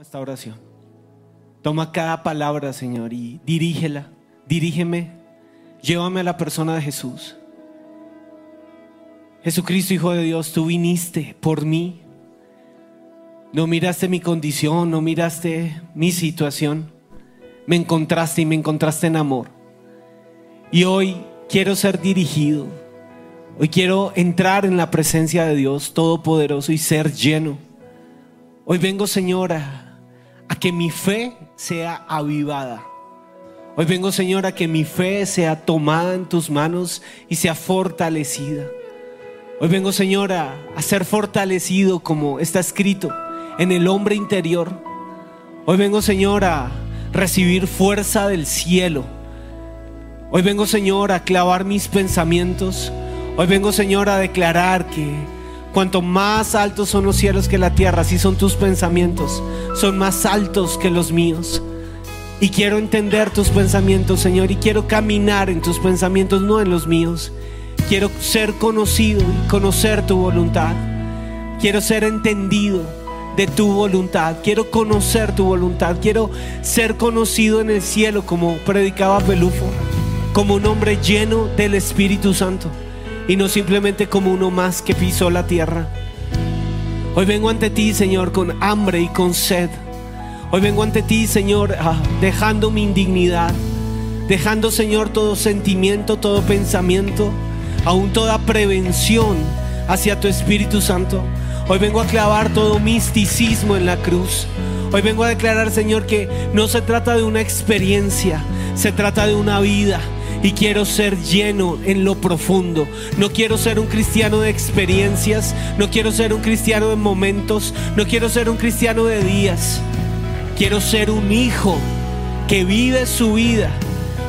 esta oración. Toma cada palabra, Señor, y dirígela. Dirígeme. Llévame a la persona de Jesús. Jesucristo, Hijo de Dios, tú viniste por mí. No miraste mi condición, no miraste mi situación. Me encontraste y me encontraste en amor. Y hoy quiero ser dirigido. Hoy quiero entrar en la presencia de Dios Todopoderoso y ser lleno. Hoy vengo, Señora, a que mi fe sea avivada. Hoy vengo, Señor, a que mi fe sea tomada en tus manos y sea fortalecida. Hoy vengo, Señor, a, ser fortalecido como está escrito en el hombre interior. Hoy vengo, Señor, a recibir fuerza del cielo. Hoy vengo, Señor, a clavar mis pensamientos. Hoy vengo, Señor, a declarar que cuanto más altos son los cielos que la tierra, así son tus pensamientos, son más altos que los míos. Y quiero entender tus pensamientos, Señor, y quiero caminar en tus pensamientos, no en los míos. Quiero ser conocido y conocer tu voluntad. Quiero ser entendido de tu voluntad. Quiero conocer tu voluntad. Quiero ser conocido en el cielo como predicaba Pelufo, como un hombre lleno del Espíritu Santo y no simplemente como uno más que pisó la tierra. Hoy vengo ante ti, Señor, con hambre y con sed. Hoy vengo ante ti, Señor, ah, dejando mi indignidad, dejando, Señor, todo sentimiento, todo pensamiento, aún toda prevención hacia tu Espíritu Santo. Hoy vengo a clavar todo misticismo en la cruz. Hoy vengo a declarar, Señor, que no se trata de una experiencia, se trata de una vida. Y quiero ser lleno en lo profundo. No quiero ser un cristiano de experiencias. No quiero ser un cristiano de momentos. No quiero ser un cristiano de días. Quiero ser un hijo que vive su vida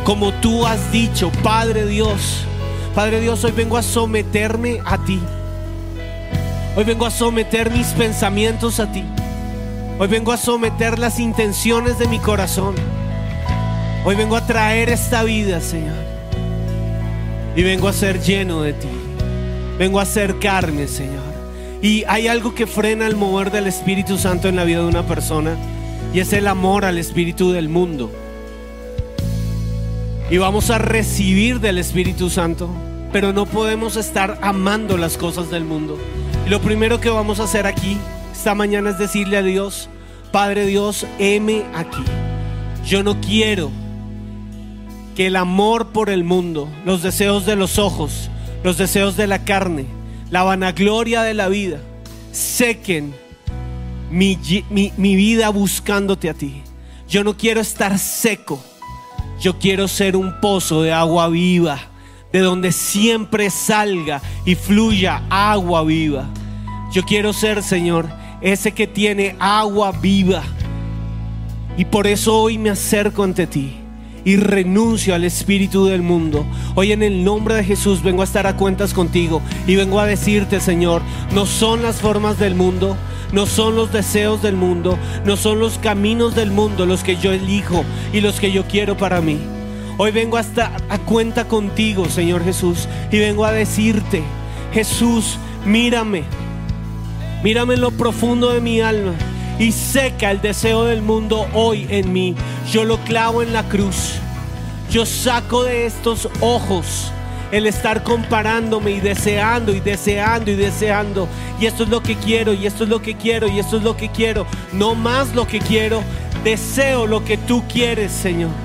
como tú has dicho, Padre Dios. Padre Dios, hoy vengo a someterme a ti. Hoy vengo a someter mis pensamientos a ti. Hoy vengo a someter las intenciones de mi corazón. Hoy vengo a traer esta vida, Señor. Y vengo a ser lleno de ti. Vengo a acercarme, Señor. Y hay algo que frena el mover del Espíritu Santo en la vida de una persona. Y es el amor al Espíritu del mundo. Y vamos a recibir del Espíritu Santo. Pero no podemos estar amando las cosas del mundo. Lo primero que vamos a hacer aquí, esta mañana, es decirle a Dios, Padre Dios, heme aquí. Yo no quiero que el amor por el mundo, los deseos de los ojos, los deseos de la carne, la vanagloria de la vida, sequen mi, mi, mi, vida buscándote a ti. Yo no quiero estar seco, yo quiero ser un pozo de agua viva, de donde siempre salga y fluya agua viva. Yo quiero ser, Señor, ese que tiene agua viva. Y por eso hoy me acerco ante ti y renuncio al espíritu del mundo. Hoy en el nombre de Jesús vengo a estar a cuentas contigo y vengo a decirte, Señor, no son las formas del mundo, no son los deseos del mundo, no son los caminos del mundo los que yo elijo y los que yo quiero para mí. Hoy vengo a estar a cuenta contigo, Señor Jesús, y vengo a decirte, Jesús, mírame, mírame en lo profundo de mi alma y seca el deseo del mundo hoy en mí. Yo lo clavo en la cruz. Yo saco de estos ojos el estar comparándome y deseando y deseando y deseando. Y esto es lo que quiero, y esto es lo que quiero, y esto es lo que quiero. No más lo que quiero, deseo lo que tú quieres, Señor.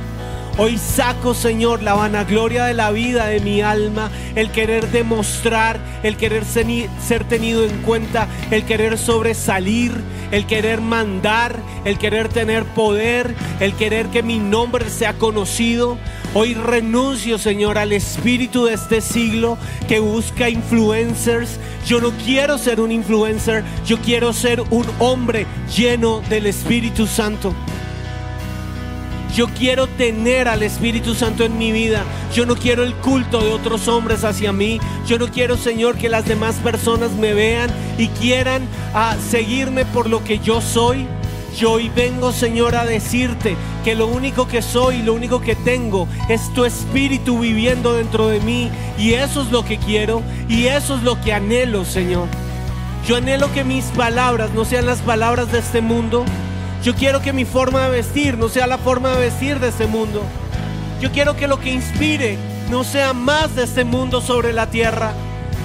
Hoy saco, Señor, la vanagloria de la vida de mi alma, el querer demostrar, el querer ser tenido en cuenta, el querer sobresalir, el querer mandar, el querer tener poder, el querer que mi nombre sea conocido. Hoy renuncio, Señor, al espíritu de este siglo que busca influencers. Yo no quiero ser un influencer, yo quiero ser un hombre lleno del Espíritu Santo. Yo quiero tener al Espíritu Santo en mi vida. Yo no quiero el culto de otros hombres hacia mí. Yo no quiero, Señor, que las demás personas me vean y quieran a seguirme por lo que yo soy. Yo hoy vengo, Señor, a decirte que lo único que soy, lo único que tengo es tu espíritu viviendo dentro de mí. Y eso es lo que quiero y eso es lo que anhelo, Señor. Yo anhelo que mis palabras no sean las palabras de este mundo, Yo quiero que mi forma de vestir no sea la forma de vestir de este mundo. Yo quiero que lo que inspire no sea más de este mundo sobre la tierra.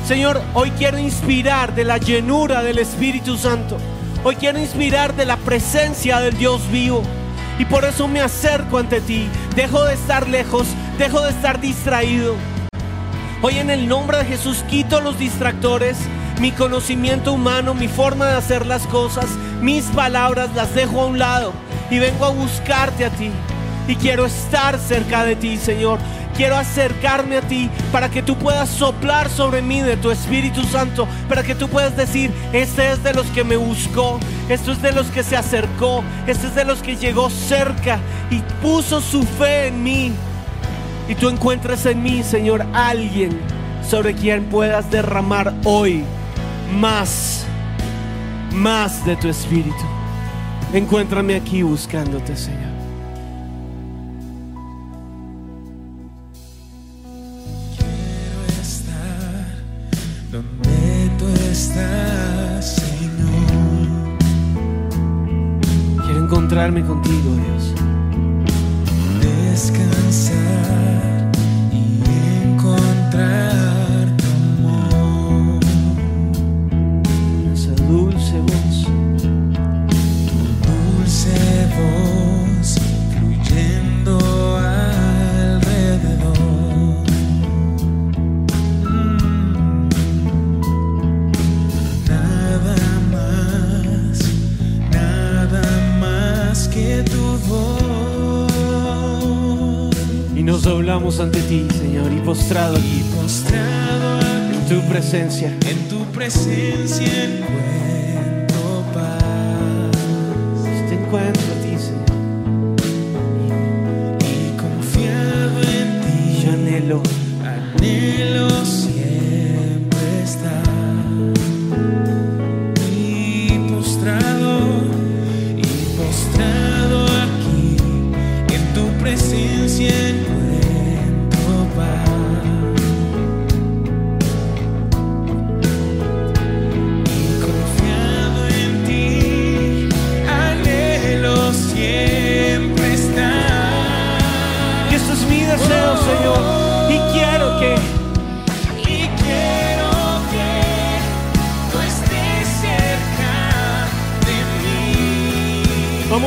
Señor, hoy quiero inspirar de la llenura del Espíritu Santo. Hoy quiero inspirar de la presencia del Dios vivo. Y por eso me acerco ante ti. Dejo de estar lejos, dejo de estar distraído. Hoy en el nombre de Jesús quito los distractores, mi conocimiento humano, mi forma de hacer las cosas, mis palabras las dejo a un lado y vengo a buscarte a ti. Y quiero estar cerca de ti, Señor. Quiero acercarme a ti para que tú puedas soplar sobre mí de tu Espíritu Santo, para que tú puedas decir, este es de los que me buscó, esto es de los que se acercó, este es de los que llegó cerca y puso su fe en mí. Y tú encuentres en mí, Señor, alguien sobre quien puedas derramar hoy más, más de tu Espíritu. Encuéntrame aquí buscándote, Señor.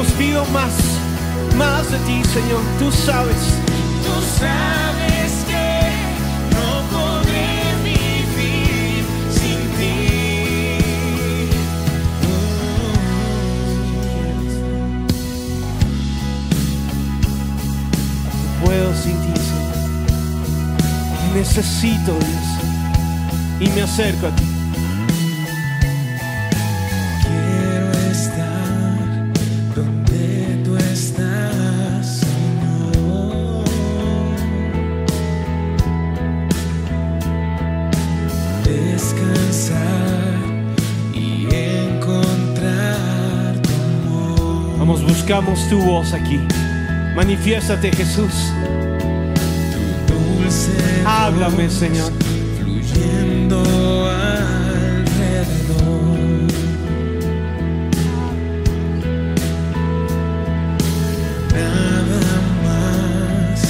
Pido más, más de ti, Señor. Tú sabes. Tú sabes que no podré vivir sin ti. No puedo sin ti, Señor. Te necesito, Dios. Y me acerco a ti. Buscamos tu voz aquí. Manifiéstate, Jesús. Dulce Háblame, voz Señor. Fluyendo alrededor. Nada más,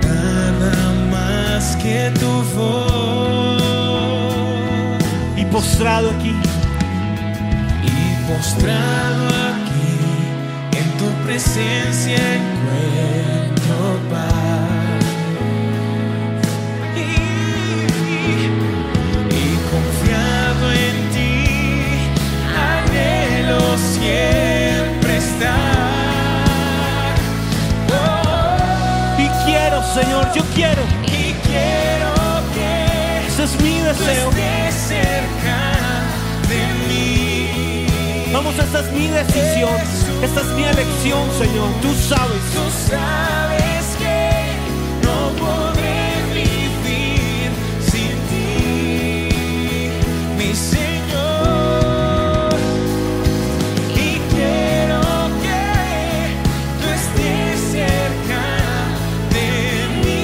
nada más que tu voz. Y postrado aquí, Y postrado aquí tu presencia encuentro paz. Y, y confiado en ti, anhelo siempre estar. Oh, y quiero, Señor, yo quiero. y quiero que Ese es mi deseo. Vamos, esta es mi decisión. Esta es mi elección, Señor. Tú sabes. Tú sabes que no podré vivir sin ti, mi Señor. Y quiero que tú estés cerca de mí.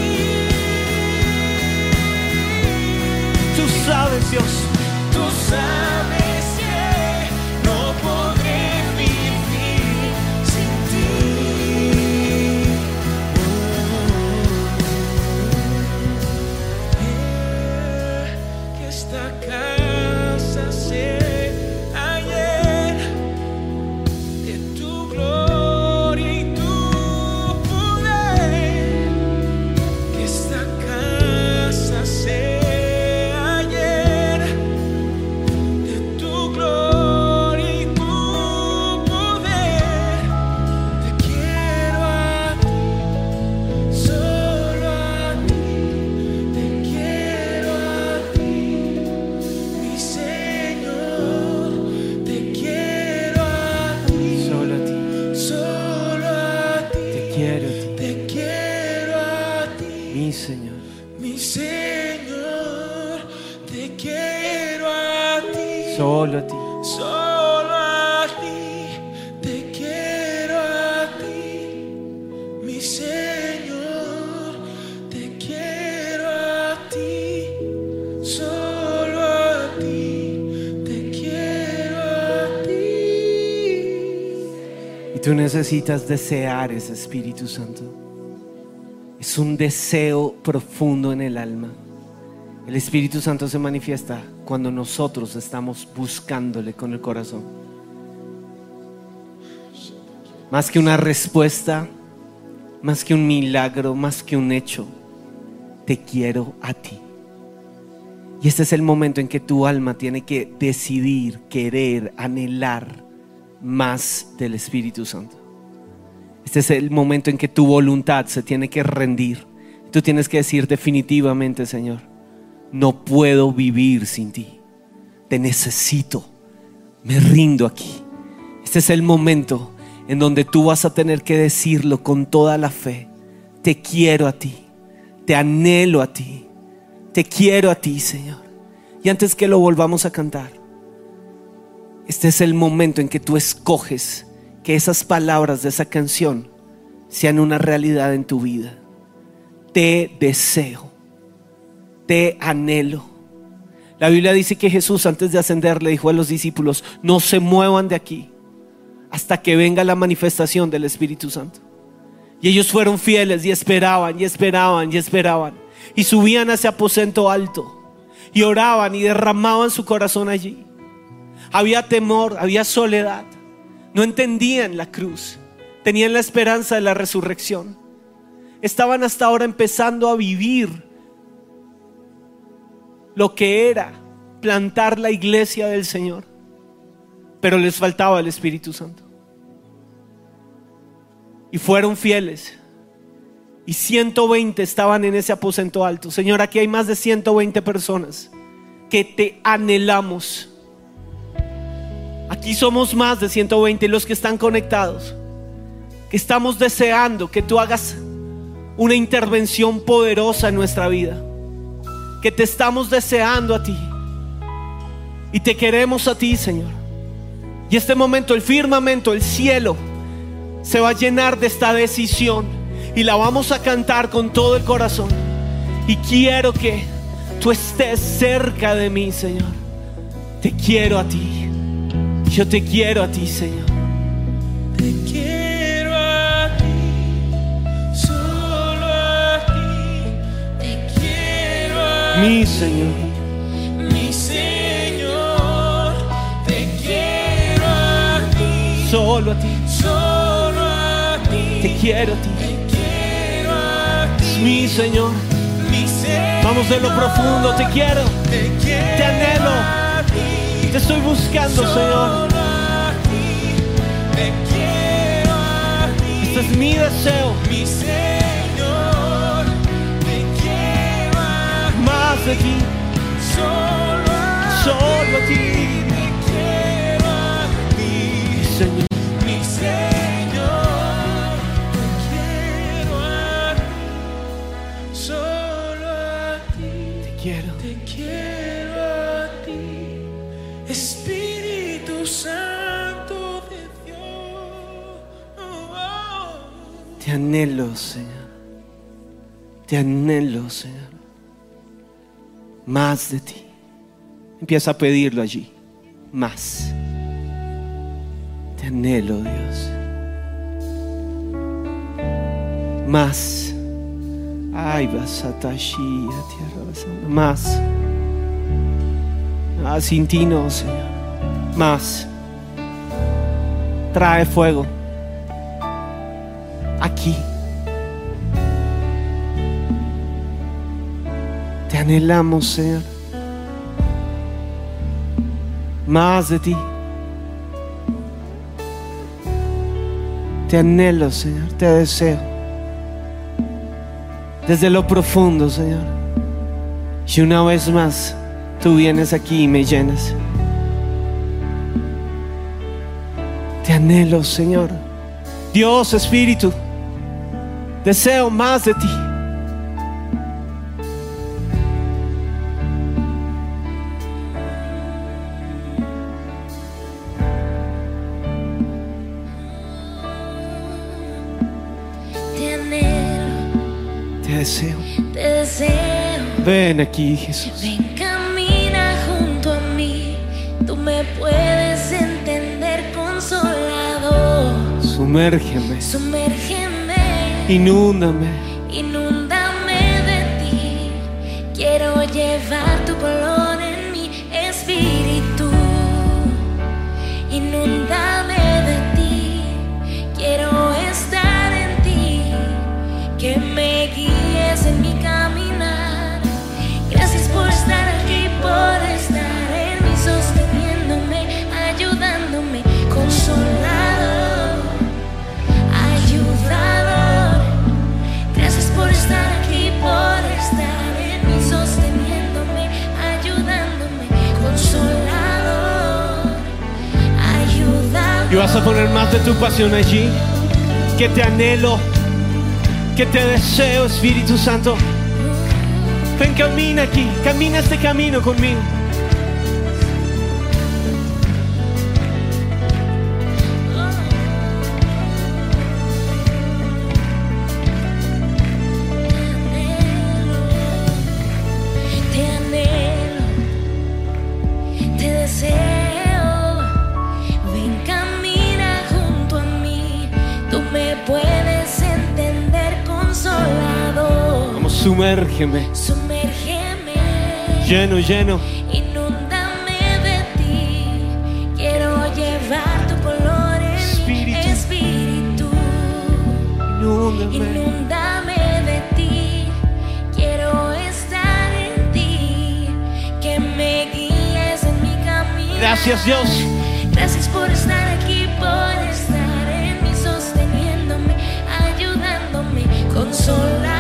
Tú sabes, Dios. Tú sabes necesitas desear ese Espíritu Santo. Es un deseo profundo en el alma. El Espíritu Santo se manifiesta cuando nosotros estamos buscándole con el corazón. Más que una respuesta, más que un milagro, más que un hecho, te quiero a ti. Y este es el momento en que tu alma tiene que decidir, querer, anhelar más del Espíritu Santo. Este es el momento en que tu voluntad se tiene que rendir. Tú tienes que decir definitivamente, Señor, no puedo vivir sin ti. Te necesito. Me rindo aquí. Este es el momento en donde tú vas a tener que decirlo con toda la fe. Te quiero a ti. Te anhelo a ti. Te quiero a ti, Señor. Y antes que lo volvamos a cantar, este es el momento en que tú escoges que esas palabras de esa canción sean una realidad en tu vida. Te deseo, te anhelo. La Biblia dice que Jesús antes de ascender le dijo a los discípulos, no se muevan de aquí hasta que venga la manifestación del Espíritu Santo. Y ellos fueron fieles y esperaban y esperaban y esperaban. Y subían a ese aposento alto y oraban y derramaban su corazón allí. Había temor, había soledad. No entendían la cruz. Tenían la esperanza de la resurrección. Estaban hasta ahora empezando a vivir lo que era plantar la iglesia del Señor. Pero les faltaba el Espíritu Santo. Y fueron fieles. Y 120 estaban en ese aposento alto. Señor, aquí hay más de 120 personas que te anhelamos. Aquí somos más de 120 los que están conectados. Que estamos deseando que tú hagas una intervención poderosa en nuestra vida. Que te estamos deseando a ti. Y te queremos a ti, Señor. Y este momento, el firmamento, el cielo, se va a llenar de esta decisión. Y la vamos a cantar con todo el corazón. Y quiero que tú estés cerca de mí, Señor. Te quiero a ti. Yo te quiero a ti, Señor. Te quiero a ti, solo a ti. Te quiero a Mi Señor. mi Señor. Te quiero a ti, Solo a ti. solo a ti. Te quiero a ti. Te quiero a Es ti, mi Señor. mi Señor. Vamos de lo profundo. Te quiero. Te quiero Te anhelo. Te estoy buscando, Señor. Este es mi deseo. Mi Señor, te quiero Más de ti. Solo a ti. Anhelo, Señor. Te anhelo, Señor. Más de ti. Empieza a pedirlo allí. Más. Te anhelo, Dios. Más. Ay, a tierra. Más. Ah, sin ti no, Señor. Más. Trae fuego. Aquí. Anhelamos, Señor. Más de ti. Te anhelo, Señor. Te deseo. Desde lo profundo, Señor. Y una vez más, tú vienes aquí y me llenas. Te anhelo, Señor. Dios, Espíritu, deseo más de ti. Ven aquí, Jesús. Ven, camina junto a mí. Tú me puedes entender, consolador. Sumérgeme. Sumérgeme, Inúndame. inúndame de ti. Quiero llevar tu color de tu pasión allí. Que te anhelo. Que te deseo, Espíritu Santo. Ven, camina aquí. Camina este camino conmigo. Sumérgeme. Sumérgeme, Lleno, lleno. inúndame de ti. Quiero llevar tu color en Espíritu. mi espíritu. Inúndame. Inúndame de ti, quiero estar en ti, que me guíes en mi camino. Gracias, Dios. Gracias por estar aquí, por estar en mí, sosteniéndome, ayudándome, consolador,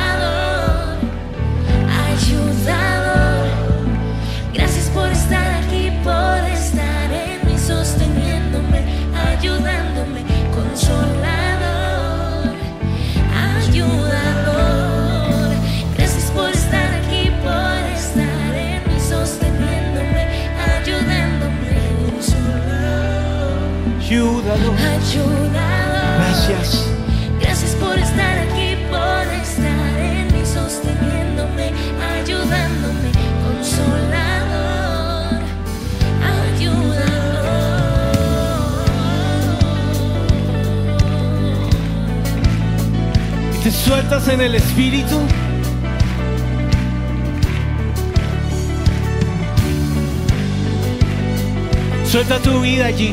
sueltas en el Espíritu. Suelta tu vida allí.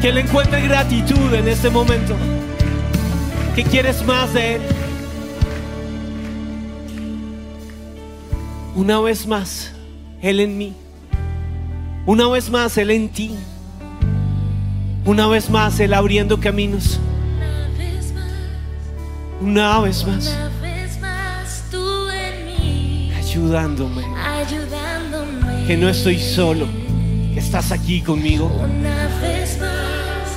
Que Él encuentre gratitud en este momento. Que quieres más de Él. Una vez más, Él en mí. Una vez más, Él en ti. Una vez más, Él abriendo caminos. Una vez más, Una vez más, tú en mí, ayudándome. ayudándome. Que no estoy solo. Que estás aquí conmigo. Una vez más,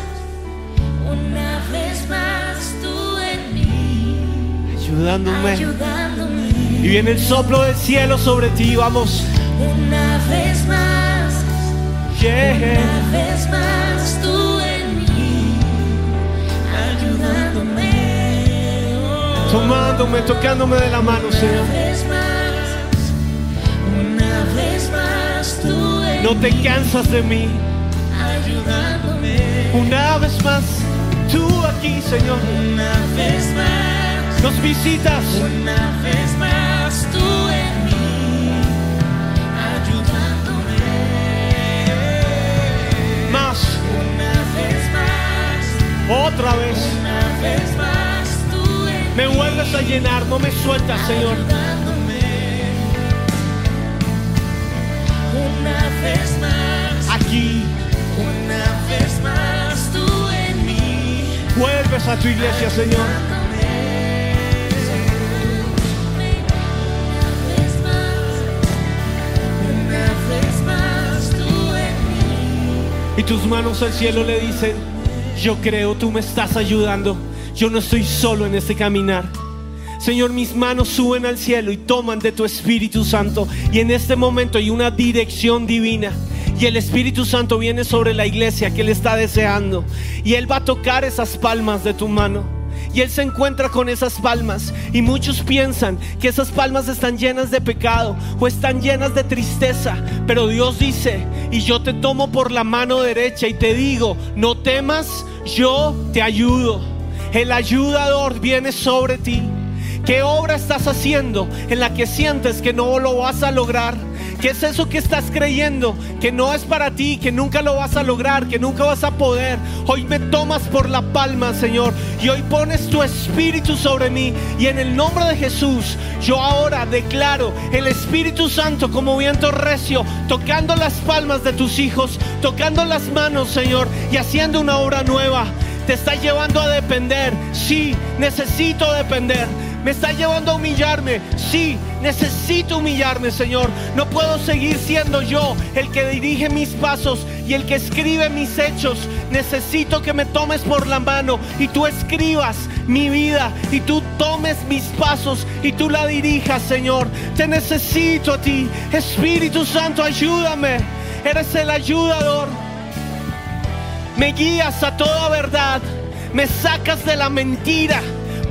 una vez más, tú en mí, Ayudándome. ayudándome. Y viene el soplo del cielo sobre ti. Vamos. Una vez más, Yeah. una vez más, tomándome, tocándome de la mano, Señor. Una vez más, una vez más tú en no te cansas de mí, ayudándome. Una vez más, tú aquí, Señor. Una vez más, nos visitas. Una vez más, tú en mí, ayudándome. Más. Una vez más. Otra vez. Una vez más llenar, no me sueltas, Señor. Una vez más, Aquí una vez más, tú en mí. vuelves a tu iglesia, Señor. Una vez más, tú en mí. Y tus manos al cielo le dicen, yo creo, tú me estás ayudando. Yo no estoy solo en este caminar. Señor, mis manos suben al cielo y toman de tu Espíritu Santo. Y en este momento hay una dirección divina. Y el Espíritu Santo viene sobre la iglesia que Él está deseando. Y Él va a tocar esas palmas de tu mano. Y Él se encuentra con esas palmas. Y muchos piensan que esas palmas están llenas de pecado o están llenas de tristeza. Pero Dios dice, y yo te tomo por la mano derecha y te digo, no temas, yo te ayudo. El ayudador viene sobre ti. ¿Qué obra estás haciendo en la que sientes que no lo vas a lograr? ¿Qué es eso que estás creyendo que no es para ti, que nunca lo vas a lograr, que nunca vas a poder? Hoy me tomas por la palma, Señor, y hoy pones tu espíritu sobre mí. Y en el nombre de Jesús, yo ahora declaro el Espíritu Santo como viento recio, tocando las palmas de tus hijos, tocando las manos, Señor, y haciendo una obra nueva. Te está llevando a depender. Sí, necesito depender. Me está llevando a humillarme. Sí, necesito humillarme, Señor. No puedo seguir siendo yo el que dirige mis pasos y el que escribe mis hechos. Necesito que me tomes por la mano y tú escribas mi vida y tú tomes mis pasos y tú la dirijas, Señor. Te necesito a ti. Espíritu Santo, ayúdame. Eres el ayudador. Me guías a toda verdad. Me sacas de la mentira.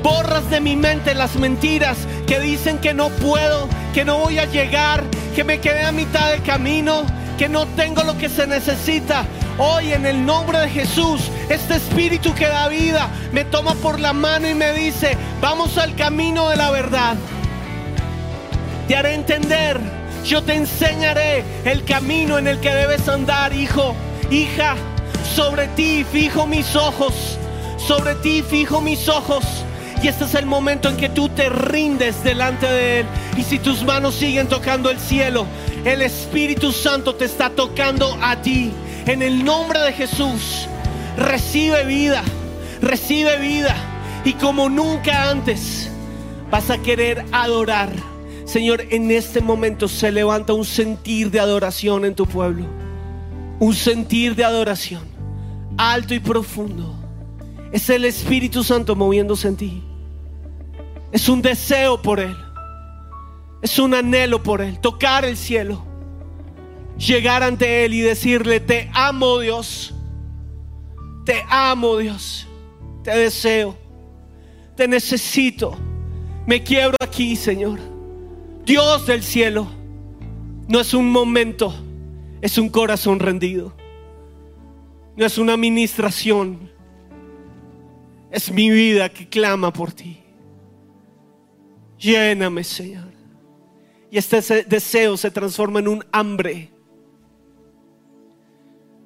Borras de mi mente las mentiras que dicen que no puedo, que no voy a llegar, que me quedé a mitad de camino, que no tengo lo que se necesita. Hoy en el nombre de Jesús, este espíritu que da vida me toma por la mano y me dice, vamos al camino de la verdad. Te haré entender, yo te enseñaré el camino en el que debes andar, hijo, hija. Sobre ti fijo mis ojos, sobre ti fijo mis ojos. Y este es el momento en que tú te rindes delante de Él. Y si tus manos siguen tocando el cielo, el Espíritu Santo te está tocando a ti. En el nombre de Jesús, recibe vida, recibe vida. Y como nunca antes, vas a querer adorar. Señor, en este momento se levanta un sentir de adoración en tu pueblo. Un sentir de adoración alto y profundo. Es el Espíritu Santo moviéndose en ti. Es un deseo por Él. Es un anhelo por Él. Tocar el cielo. Llegar ante Él y decirle, te amo Dios. Te amo Dios. Te deseo. Te necesito. Me quiebro aquí, Señor. Dios del cielo. No es un momento. Es un corazón rendido. No es una administración. Es mi vida que clama por ti. Lléname, Señor. Y este se- deseo se transforma en un hambre.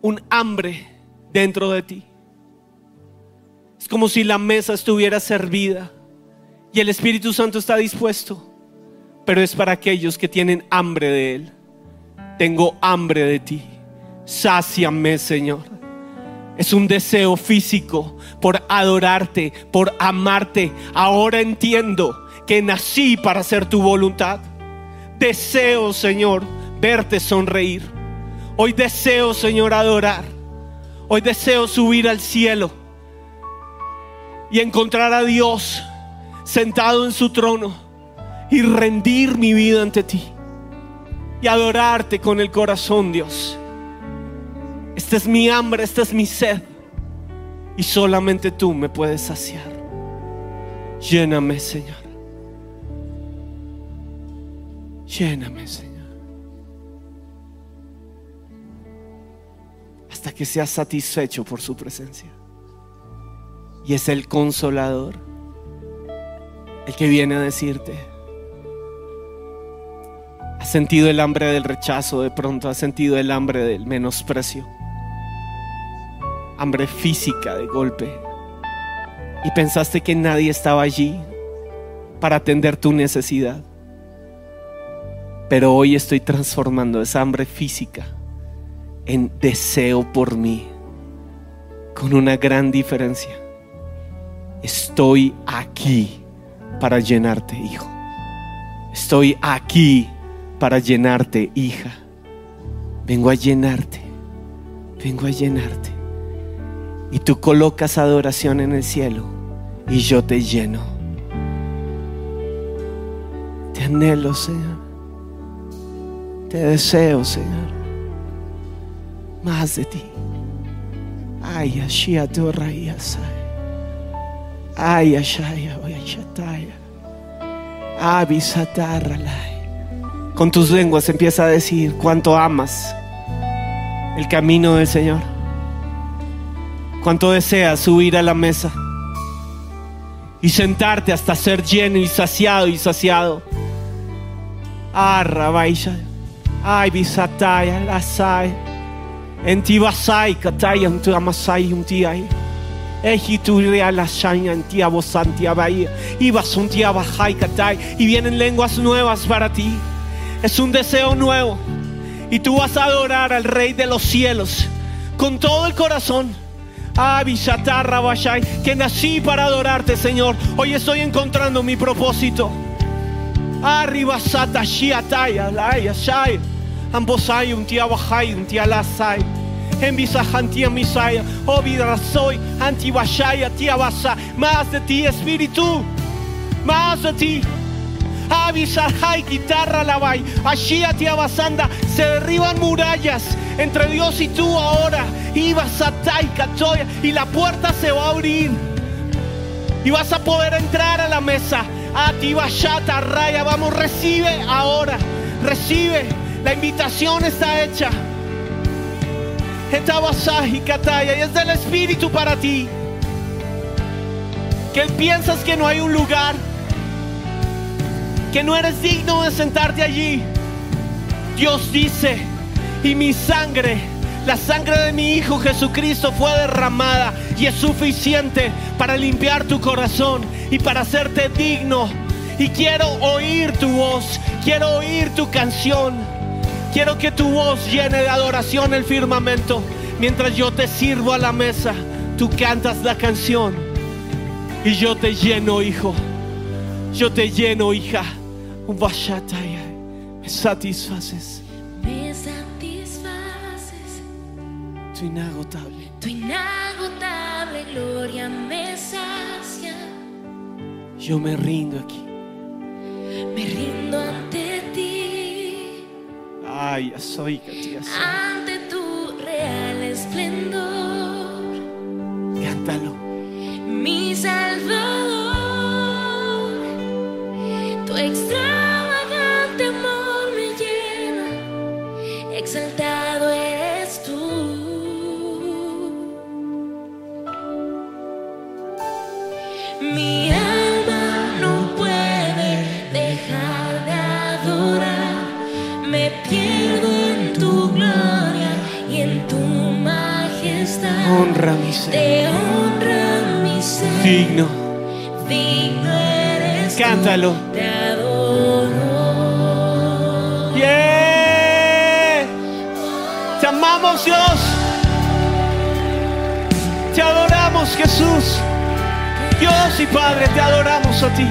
Un hambre dentro de ti. Es como si la mesa estuviera servida y el Espíritu Santo está dispuesto. Pero es para aquellos que tienen hambre de Él. Tengo hambre de ti. Sáciame, Señor. Es un deseo físico por adorarte, por amarte. Ahora entiendo que nací para hacer tu voluntad. Deseo, Señor, verte sonreír. Hoy deseo, Señor, adorar. Hoy deseo subir al cielo y encontrar a Dios sentado en su trono y rendir mi vida ante ti y adorarte con el corazón, Dios. Esta es mi hambre, esta es mi sed. Y solamente tú me puedes saciar. Lléname, Señor. Lléname, Señor. Hasta que seas satisfecho por su presencia. Y es el consolador. El que viene a decirte. Has sentido el hambre del rechazo de pronto, has sentido el hambre del menosprecio hambre física de golpe y pensaste que nadie estaba allí para atender tu necesidad. Pero hoy estoy transformando esa hambre física en deseo por mí, con una gran diferencia. Estoy aquí para llenarte, hijo. Estoy aquí para llenarte, hija. Vengo a llenarte. Vengo a llenarte. Y tú colocas adoración en el cielo y yo te lleno. Te anhelo, Señor. Te deseo, Señor. Más de ti. Ay, Ashia Torra Asai. Ay, Ashaya, Oyashataya. Abisatarralai. Con tus lenguas empieza a decir cuánto amas el camino del Señor. Cuánto deseas subir a la mesa y sentarte hasta ser lleno y saciado y saciado. Arra, baisha. Ay, bisataya, lasai. En ti basai, kataya, un tu amasai, un katai. Y vienen lenguas nuevas para ti. Es un deseo nuevo. Y tú vas a adorar al Rey de los cielos con todo el corazón. Que nací para adorarte, Señor. Hoy estoy encontrando mi propósito. Arriba Sata Shiataya, Laya Shai. Ambosai, un tía Bajai, un tía Lasai. En Bisajantia Misaya, oh vida soy, Antibashaya, tía Basa. Más de ti, Espíritu. Más de ti. Avisarjai, guitarra labai, Ashia Tiabasanda, se derriban murallas entre Dios y tú ahora. Ibasatai, Katoya, y la puerta se va a abrir. Y vas a poder entrar a la mesa. Atibashata Raya, vamos, recibe ahora. Recibe. La invitación está hecha. Etabasaji Kataya, y es del Espíritu para ti. Que piensas que no hay un lugar que no eres digno de sentarte allí. Dios dice, y mi sangre, la sangre de mi Hijo Jesucristo fue derramada y es suficiente para limpiar tu corazón y para hacerte digno. Y quiero oír tu voz, quiero oír tu canción, quiero que tu voz llene de adoración el firmamento. Mientras yo te sirvo a la mesa, tú cantas la canción y yo te lleno, hijo. Yo te lleno, hija. Me satisfaces. Me satisfaces, Tu inagotable. tu inagotable gloria me sacia. Yo me rindo aquí. Me rindo ante ti, Ay, soy ante tu real esplendor, Honra mi ser. Te honra mi ser, Digno. digno eres tú, Cántalo. te adoro. Yeah. Te amamos, Dios. Te adoramos, Jesús. Dios y Padre, te adoramos a ti.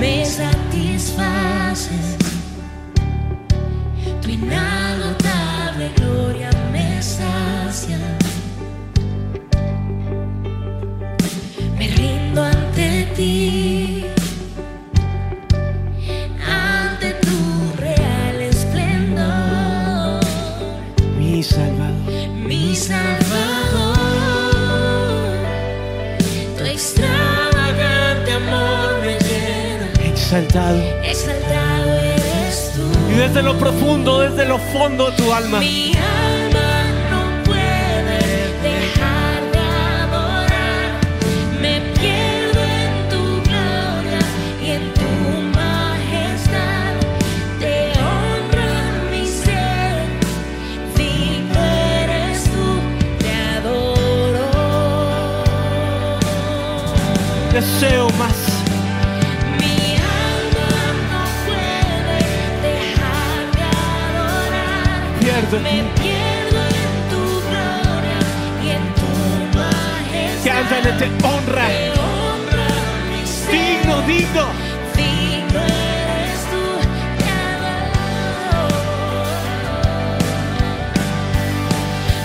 Me satisfaces, tu Exaltado. exaltado eres tú. Y desde lo profundo, desde lo fondo de tu alma. Mi alma no puede dejar de adorar, me pierdo en tu gloria y en tu majestad. Te honra mi ser, digno eres tú, te adoro. deseo más. Me pierdo en tu gloria y en tu majestad. Cántale, te honra. Te honra mi ser. Digno, digno. Digno eres tú, te adoro.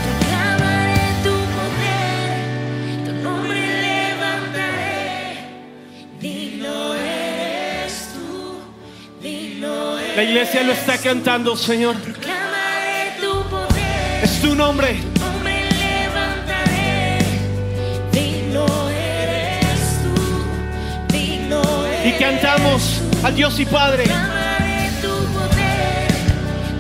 Proclamaré tu poder, tu nombre levantaré. Digno eres tú, digno eres La iglesia lo está cantando, Señor. Es tu nombre. tu nombre levantaré. Digno eres tú, digno eres Y cantamos a Dios y Padre. Tu poder,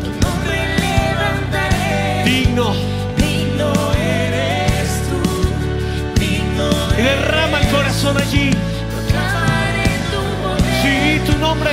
tu nombre levantaré. Digno. Digno eres tú, digno Y derrama el corazón allí. Tu poder, Sí, tu nombre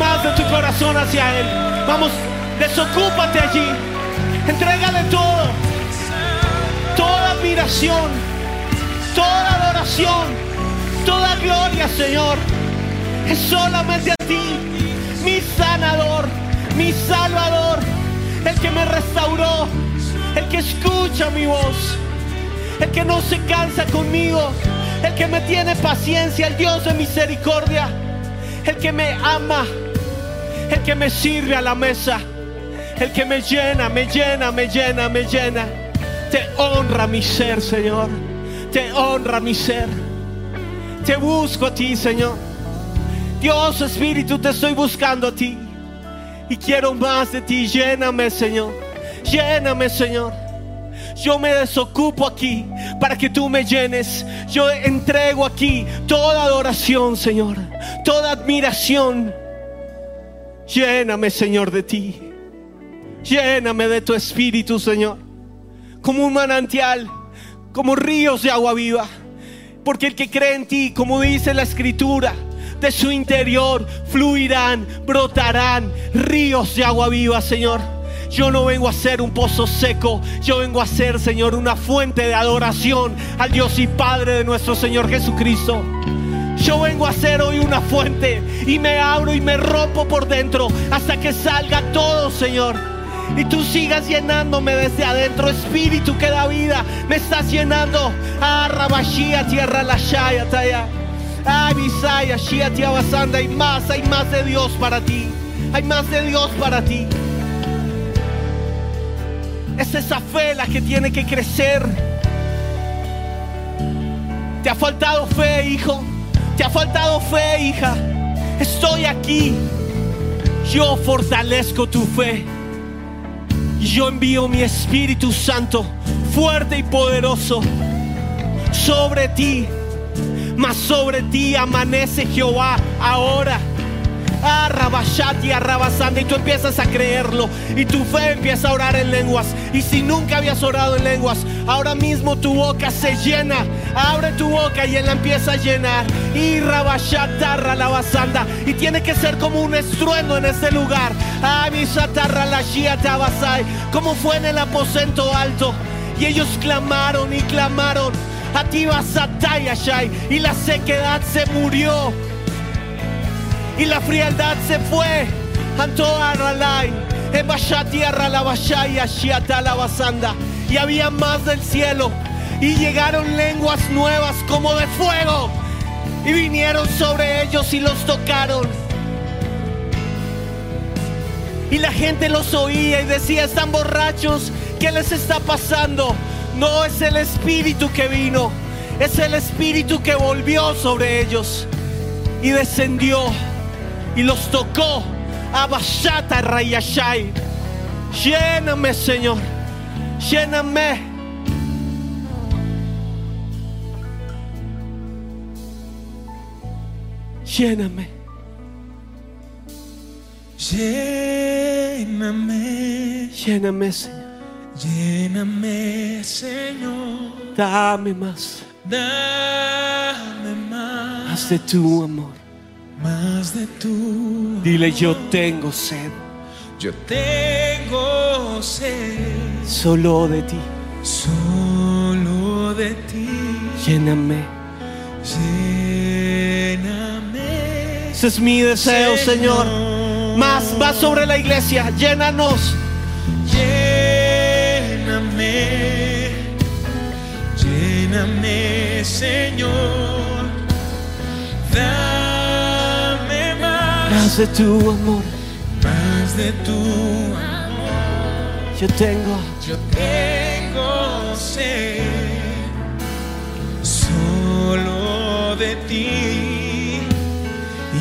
más de tu corazón hacia Él. Vamos, desocúpate allí. Entrégale todo. Toda admiración. Toda adoración. Toda gloria, Señor. Es solamente a ti. Mi sanador. Mi salvador. El que me restauró. El que escucha mi voz. El que no se cansa conmigo. El que me tiene paciencia. El Dios de misericordia el que me ama, el que me sirve a la mesa, el que me llena, me llena, me llena, me llena. Te honra mi ser, Señor. Te honra mi ser. Te busco a ti, Señor. Dios Espíritu, te estoy buscando a ti. Y quiero más de ti. Lléname, Señor. Lléname, Señor. Yo me desocupo aquí para que tú me llenes. Yo entrego aquí toda adoración, Señor. Toda admiración. Lléname, Señor, de ti. Lléname de tu espíritu, Señor. Como un manantial, como ríos de agua viva. Porque el que cree en ti, como dice la escritura, de su interior fluirán, brotarán ríos de agua viva, Señor. Yo no vengo a ser un pozo seco, yo vengo a ser, Señor, una fuente de adoración al Dios y Padre de nuestro Señor Jesucristo. Yo vengo a ser hoy una fuente y me abro y me rompo por dentro hasta que salga todo, Señor. Y tú sigas llenándome desde adentro, Espíritu que da vida, me estás llenando. Ah, Rabashia, tierra la Shaya, Taya. Ay, Bisaya, Shia, Tia Basanda, hay más, hay más de Dios para ti. Hay más de Dios para ti. Es esa fe la que tiene que crecer. Te ha faltado fe, hijo. Te ha faltado fe, hija. Estoy aquí. Yo fortalezco tu fe. Y yo envío mi Espíritu Santo, fuerte y poderoso, sobre ti. Mas sobre ti amanece Jehová ahora. Arrabashati, arrabasanda, y tú empiezas a creerlo. Y tu fe empieza a orar en lenguas. Y si nunca habías orado en lenguas, ahora mismo tu boca se llena. Abre tu boca y él la empieza a llenar. Y rabashatarra la basanda. Y tiene que ser como un estruendo en este lugar. Abisatarra la shiatabasai. Como fue en el aposento alto. Y ellos clamaron y clamaron. A ti basatayashai. Y la sequedad se murió y la frialdad se fue. Arralabashai, Ashiata la basanda. Y había más del cielo Y llegaron lenguas nuevas como de fuego. Y vinieron sobre ellos y los tocaron. Y la gente los oía y decía, están borrachos, ¿qué les está pasando? No es el espíritu que vino, es el espíritu que volvió sobre ellos y descendió y los tocó. Abashata Rayashai. Lléname, Señor. Lléname. Lléname. Lléname, Lléname, Señor. lléname, Señor. Dame más. Dame más, Más de tu amor. Más de tu. Dile, yo tengo sed. Yo tengo sed Solo de ti. solo de ti. Lléname. Lléname, Ese es mi deseo, Señor. Más, más sobre la iglesia. Llénanos. Lléname, lléname, Señor. Dame más, de tu amor. más de tu Yo tengo. Yo tengo sed solo de ti y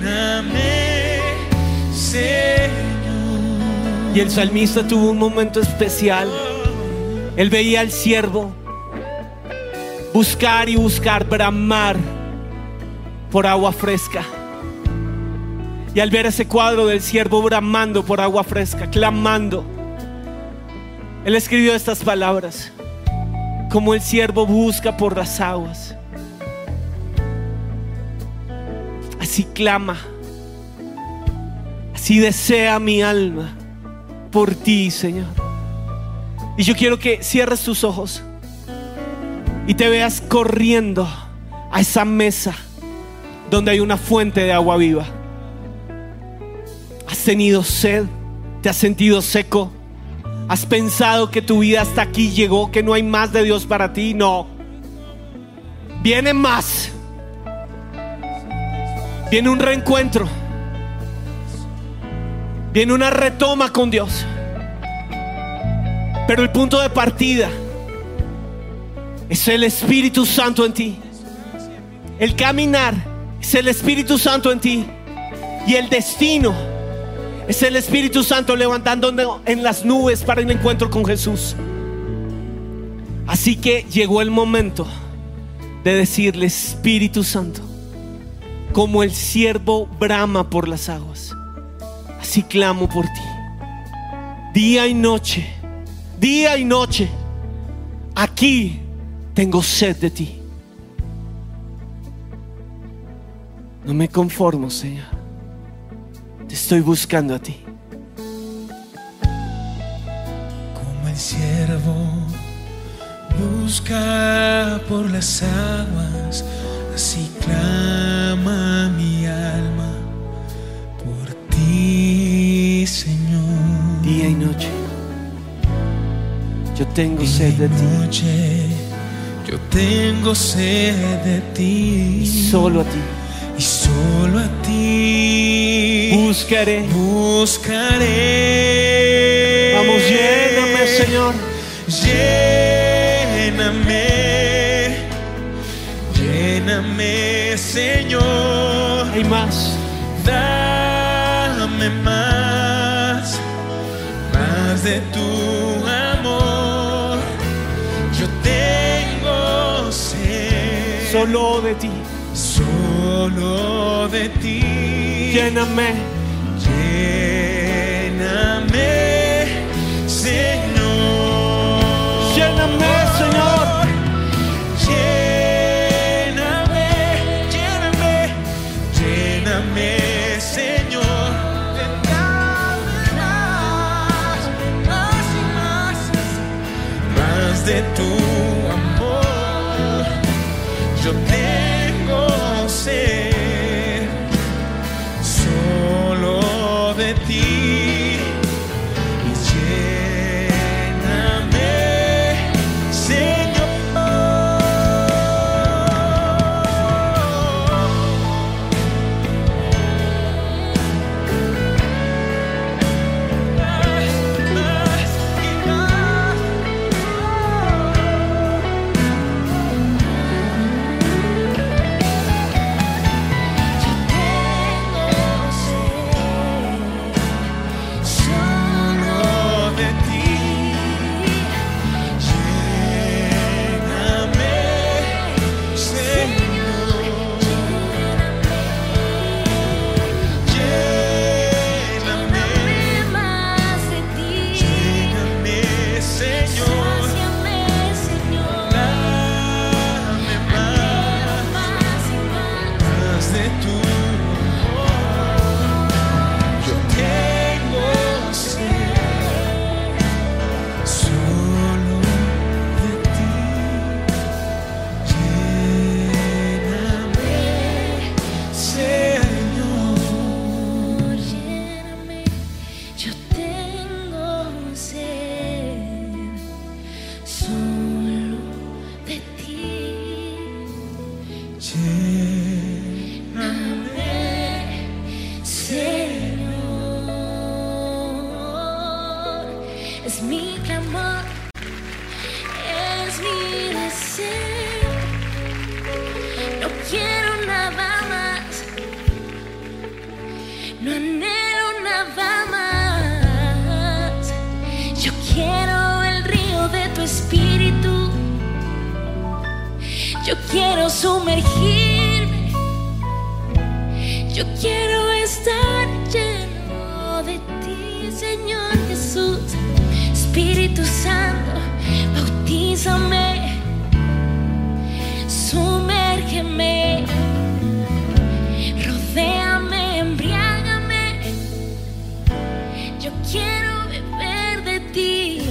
lléname, Señor. Y el salmista tuvo un momento especial. Él veía al siervo buscar y buscar, bramar por agua fresca. Y al ver ese cuadro del siervo bramando por agua fresca, clamando, él escribió estas palabras. Como el siervo busca por las aguas. Así clama. Así desea mi alma por ti, Señor. Y yo quiero que cierres tus ojos y te veas corriendo a esa mesa donde hay una fuente de agua viva. ¿Has tenido sed? ¿Te has sentido seco? ¿Has pensado que tu vida hasta aquí llegó, que no hay más de Dios para ti? No. Viene más. Viene un reencuentro. Viene una retoma con Dios. Pero el punto de partida es el Espíritu Santo en ti. El caminar es el Espíritu Santo en ti. Y el destino es el Espíritu Santo levantando en las nubes para el encuentro con Jesús. Así que llegó el momento de decirle, Espíritu Santo, como el siervo brama por las aguas, así clamo por ti. Día y noche, día y noche, aquí tengo sed de ti. No me conformo, Señor. Te estoy buscando a ti. Como el siervo busca por las aguas, así clama mi alma por ti, Señor. Día y noche. Yo tengo sed de ti. noche, yo tengo sed de ti Y solo a ti. Y solo a ti Buscaré. buscaré. Vamos, lléname, Señor. Lléname, lléname, Señor. Hay más. Dame más, más de tu amor. Yo tengo sed Solo de ti. Solo de ti. Lléname. Lléname, Señor. Lléname, Señor. Lléname, lléname, lléname, Señor. Dame más, más y más, más de tu amor. Yo tengo Es mi clamor, es mi deseo. No quiero nada más, no anhelo nada más. Yo quiero el río de tu espíritu. Yo quiero sumergirme. Yo quiero bautízame, sumérgeme, rodéame, embriágame. Yo quiero beber de ti.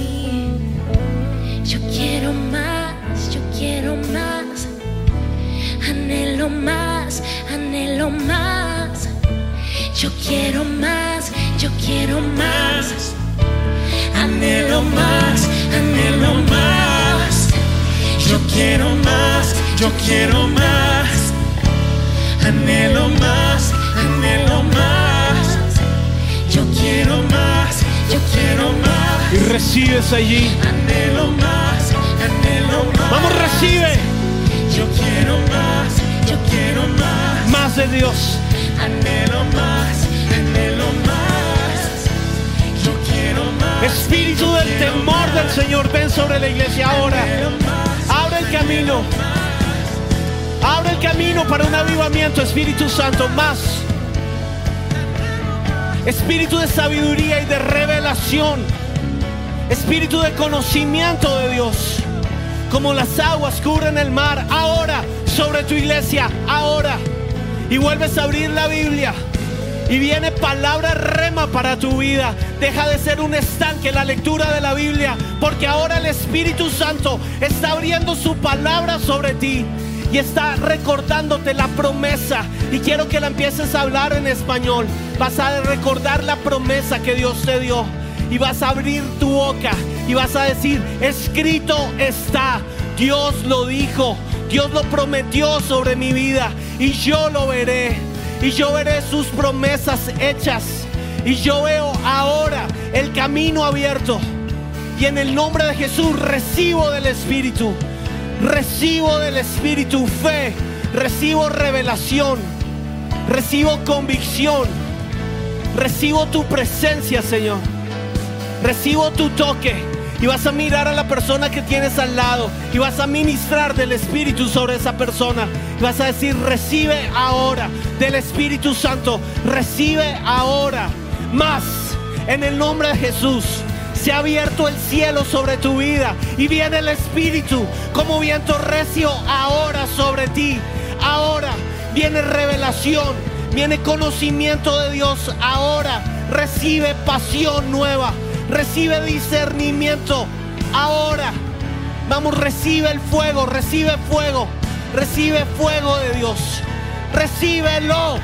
Yo quiero más, yo quiero más. Anhelo más, anhelo más. Yo quiero más, yo quiero más. Anhelo más, anhelo más. Yo quiero más, yo quiero más. Anhelo más, anhelo más. Yo quiero más, yo quiero más. Y recibes allí. Anhelo más, anhelo más. Vamos, recibe Yo quiero más, yo quiero más. más de Dios. Anhelo más, anhelo más. Yo quiero más. Espíritu del temor del Señor, ven sobre la iglesia ahora. Camino. Abre el camino para un avivamiento, Espíritu Santo, más. Espíritu de sabiduría y de revelación. Espíritu de conocimiento de Dios. Como las aguas cubren el mar, ahora sobre tu iglesia, ahora. Y vuelves a abrir la Biblia. Y viene palabra rema para tu vida. Deja de ser un estanque la lectura de la Biblia. Porque ahora el Espíritu Santo está abriendo su palabra sobre ti. Y está recordándote la promesa. Y quiero que la empieces a hablar en español. Vas a recordar la promesa que Dios te dio. Y vas a abrir tu boca. Y vas a decir, escrito está. Dios lo dijo. Dios lo prometió sobre mi vida. Y yo lo veré y yo veré sus promesas hechas. Y yo veo ahora el camino abierto. Y en el nombre de Jesús recibo del Espíritu. Recibo del Espíritu fe. Recibo revelación. Recibo convicción. Recibo tu presencia, Señor. Recibo tu toque. Y vas a mirar a la persona que tienes al lado. Y vas a ministrar del Espíritu sobre esa persona. Y vas a decir, recibe ahora del Espíritu Santo. Recibe ahora. Más. En el nombre de Jesús. Se ha abierto el cielo sobre tu vida. Y viene el Espíritu como viento recio ahora sobre ti. Ahora viene revelación. Viene conocimiento de Dios. Ahora recibe pasión nueva recibe discernimiento ahora. Vamos, recibe el fuego, recibe fuego, recibe fuego de Dios. Recíbelo.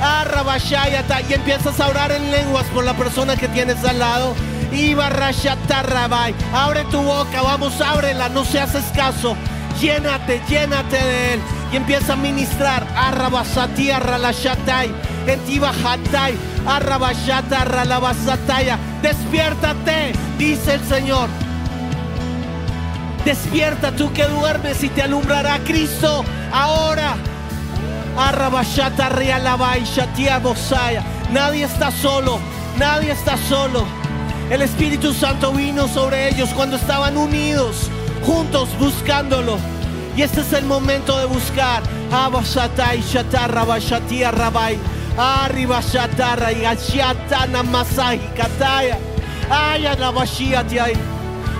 Arrabashayata. Y empiezas a orar en lenguas por la persona que tienes al lado. Ibarrashatarrabai. Abre tu boca, vamos, ábrela, no seas escaso. Llénate, llénate de él. Y empieza a ministrar. Arrabasati, arralashatai. Entibahatai. Arrabashata, arralabasataya. Despiértate, dice el Señor. Despierta tú que duermes y te alumbrará Cristo ahora. Nadie está solo, nadie está solo. El Espíritu Santo vino sobre ellos cuando estaban unidos, juntos, buscándolo. Y este es el momento de buscar. Abashatai, shatarra, bashatia, rabai. Arriba shatarra y gashiatana masai kataya. Aya la bashiatiai.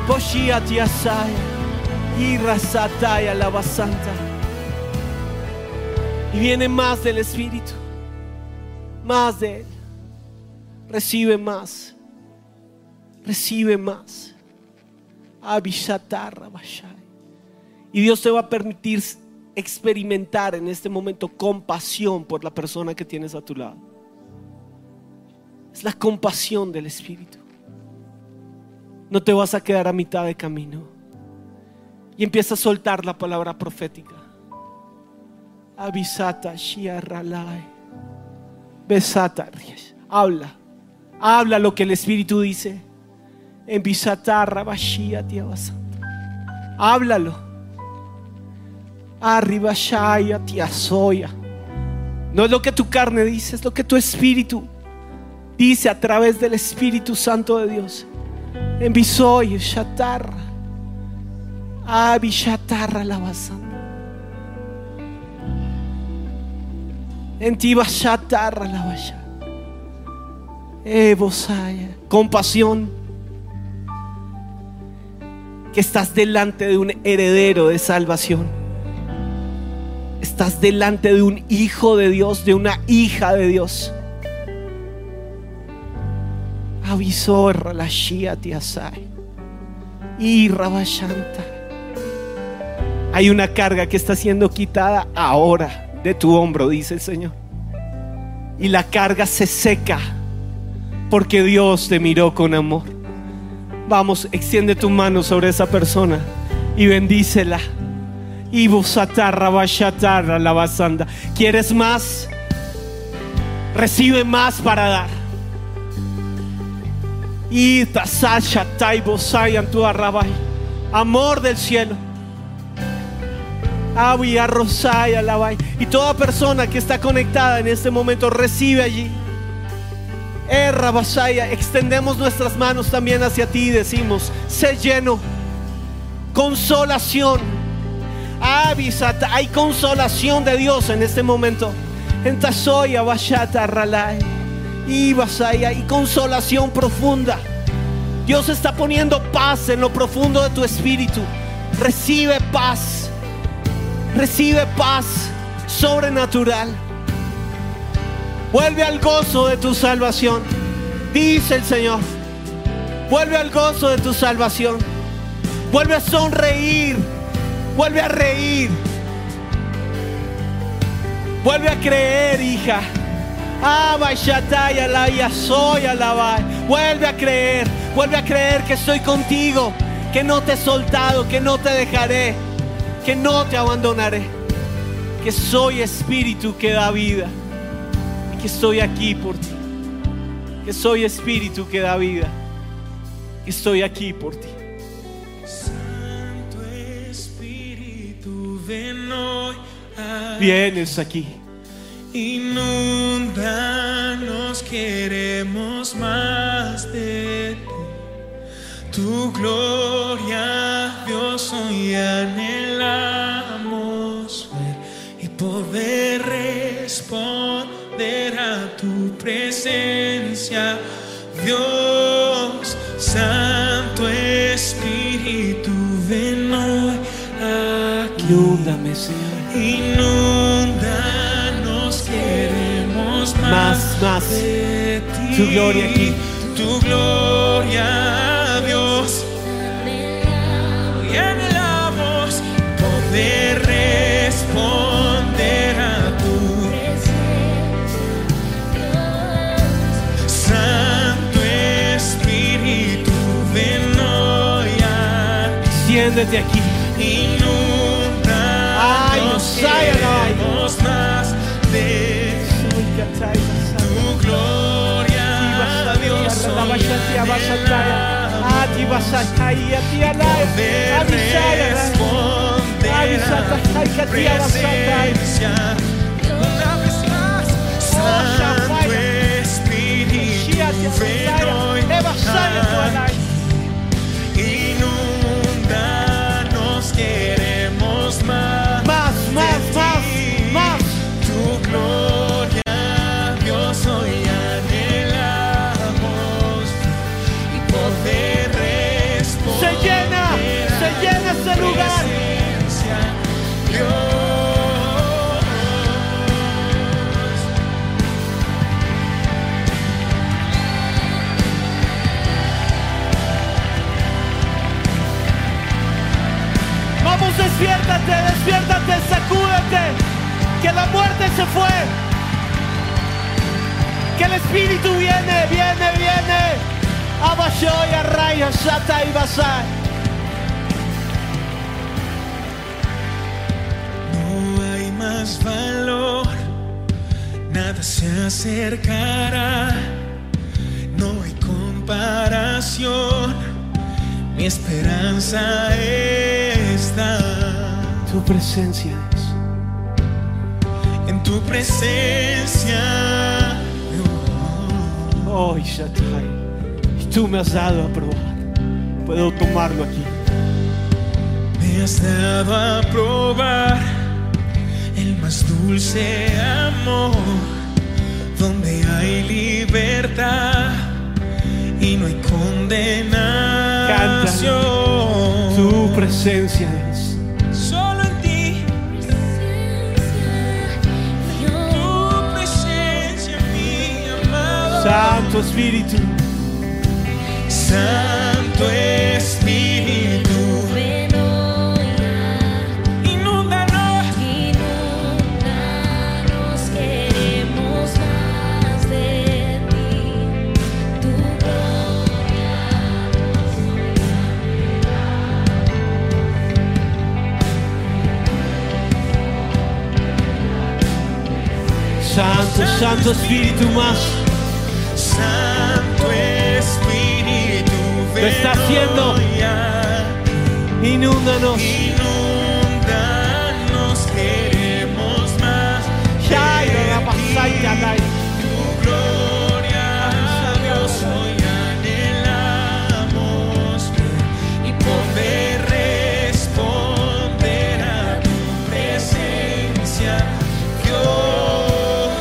Boshiatiasaya. Irrasataya la basanta. Y viene más del Espíritu. Más de Él. Recibe más. Recibe más. Abishatarra bashai. Y Dios te va a permitir experimentar en este momento compasión por la persona que tienes a tu lado. Es la compasión del Espíritu. No te vas a quedar a mitad de camino. Y empieza a soltar la palabra profética. Avisata, shiarralai. Besata, habla. Habla lo que el Espíritu dice. En Bisatarra, Bashia. Háblalo. Arriba, Shaya, tía Soya. No es lo que tu carne dice, es lo que tu espíritu dice a través del Espíritu Santo de Dios. En Bisoy, Shatarra. Abi, Shatarra, la Basanta. En ti va Shatarra, la Basha. Eh, Bosaya. Compasión. Que estás delante de un heredero de salvación. Estás delante de un hijo de Dios, de una hija de Dios. Avisorra la Shia Tiasai. Y Rabashanta. Hay una carga que está siendo quitada ahora de tu hombro, dice el Señor. Y la carga se seca porque Dios te miró con amor. Vamos, extiende tu mano sobre esa persona y bendícela. Y busatarra, bashatarra, la basanda. ¿Quieres más? Recibe más para dar. Y tu. Amor del cielo. Y toda persona que está conectada en este momento recibe allí. Extendemos nuestras manos también hacia ti y decimos: Sé lleno. Consolación. Avisata. Hay consolación de Dios en este momento. En Tazoya, Bashata, Ralai. Y Basaya. Y consolación profunda. Dios está poniendo paz en lo profundo de tu espíritu. Recibe paz. Recibe paz sobrenatural. Vuelve al gozo de tu salvación. Dice el Señor. Vuelve al gozo de tu salvación. Vuelve a sonreír. Vuelve a reír. Vuelve a creer, hija. Soy. Vuelve a creer. Vuelve a creer que estoy contigo. Que no te he soltado. Que no te dejaré. Que no te abandonaré. Que soy espíritu que da vida. Y que estoy aquí por ti. Que soy espíritu que da vida. Que estoy aquí por ti. Vienes aquí. Inundanos, queremos más de ti. Tu gloria, Dios, hoy anhelamos ver y poder responder a tu presencia. Dios, Santo Espíritu, ven hoy aquí. Inúndame, Señor. Inundanos, queremos más, Más, más. de ti. Tu gloria aquí. Tu gloria, Dios. Y anhelamos poder responder a tu Santo Espíritu, ven hoy. Siéntete aquí. Poder responder a tu presencia. Una vez más, Santo Espíritu, ven hoy Abashoy, arraya, shata y basai. No hay más valor, nada se acercará, no hay comparación esperanza está Tu presencia, Dios. en tu presencia. Oh, Shaddai. Tú me has dado a probar. Puedo tomarlo aquí. Me has dado a probar el más dulce amor, donde hay libertad y no hay condenación. Tu presencia, Dios. Solo en ti, tu presencia, mi amado. Santo Espíritu. Santo Espíritu, Ven hoy inúndanos. inundarnos, queremos más de ti, tu gloria. Santo, Santo Espíritu más. A Inúndanos. Inúndanos, queremos más. Ya, ya. Tu gloria, Dios, hoy anhelamos y poder responder a tu presencia, Dios.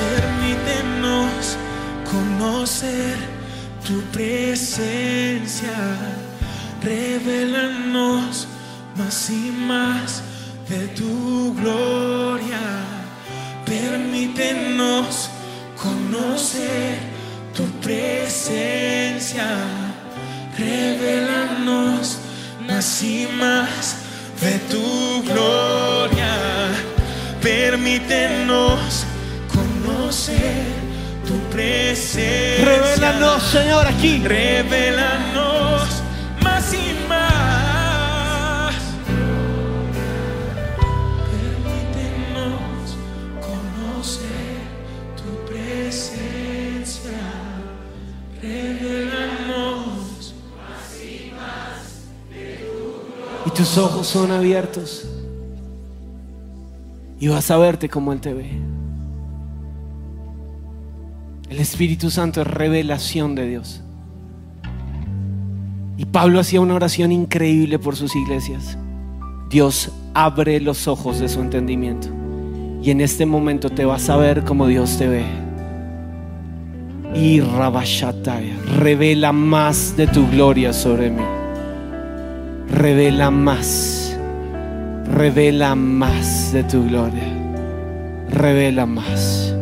Permítenos conocer tu presencia, revelanos más y más de tu gloria. Permítenos conocer tu presencia, revelanos más y más de tu gloria. Permítenos conocer tu presencia. Revélanos, Señor, aquí. Revelanos tus ojos son abiertos. Y vas a verte como Él te ve. El Espíritu Santo es revelación de Dios. Y Pablo hacía una oración increíble por sus iglesias. Dios abre los ojos de su entendimiento. Y en este momento te vas a ver como Dios te ve. Y Rabashataya, revela más de tu gloria sobre mí. Revela más. Revela más de tu gloria. Revela más.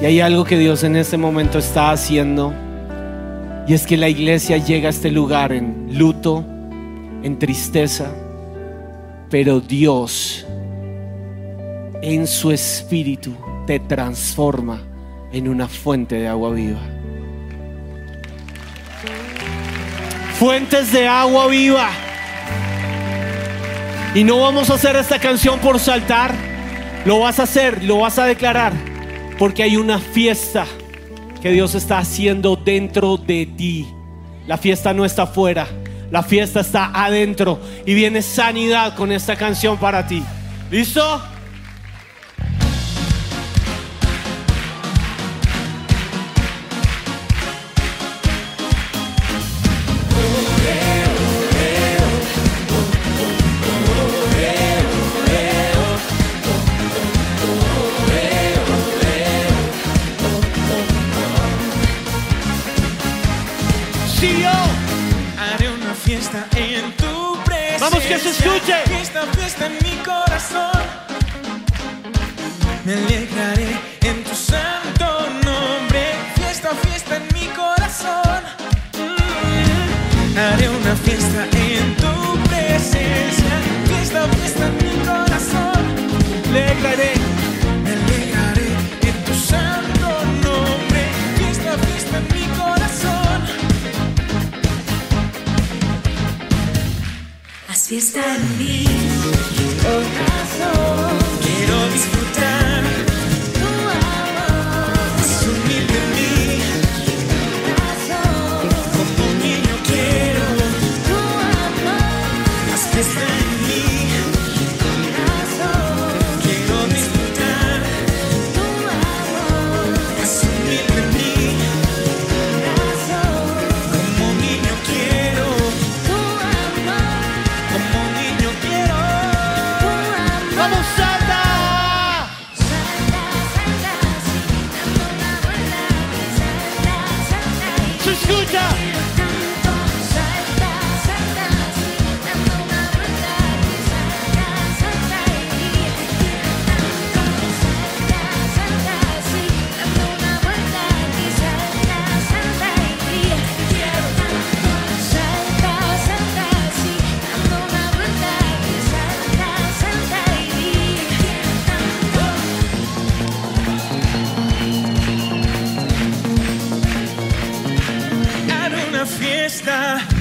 Y hay algo que Dios en este momento está haciendo. Y es que la iglesia llega a este lugar en luto, en tristeza. Pero Dios en su espíritu te transforma en una fuente de agua viva. Fuentes de agua viva. Y no vamos a hacer esta canción por saltar. Lo vas a hacer, lo vas a declarar. Porque hay una fiesta que Dios está haciendo dentro de ti. La fiesta no está afuera. La fiesta está adentro. Y viene sanidad con esta canción para ti. ¿Listo? Que se escuche. Fiesta, fiesta en mi corazón. Me alegraré en tu santo nombre. Fiesta, fiesta en mi corazón. Mm. Haré una fiesta en tu presencia. Fiesta, fiesta en mi corazón. Alegraré. Haz fiesta en mi corazón, Quiero disfrutar. Escucha. Una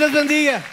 Amén. Dios les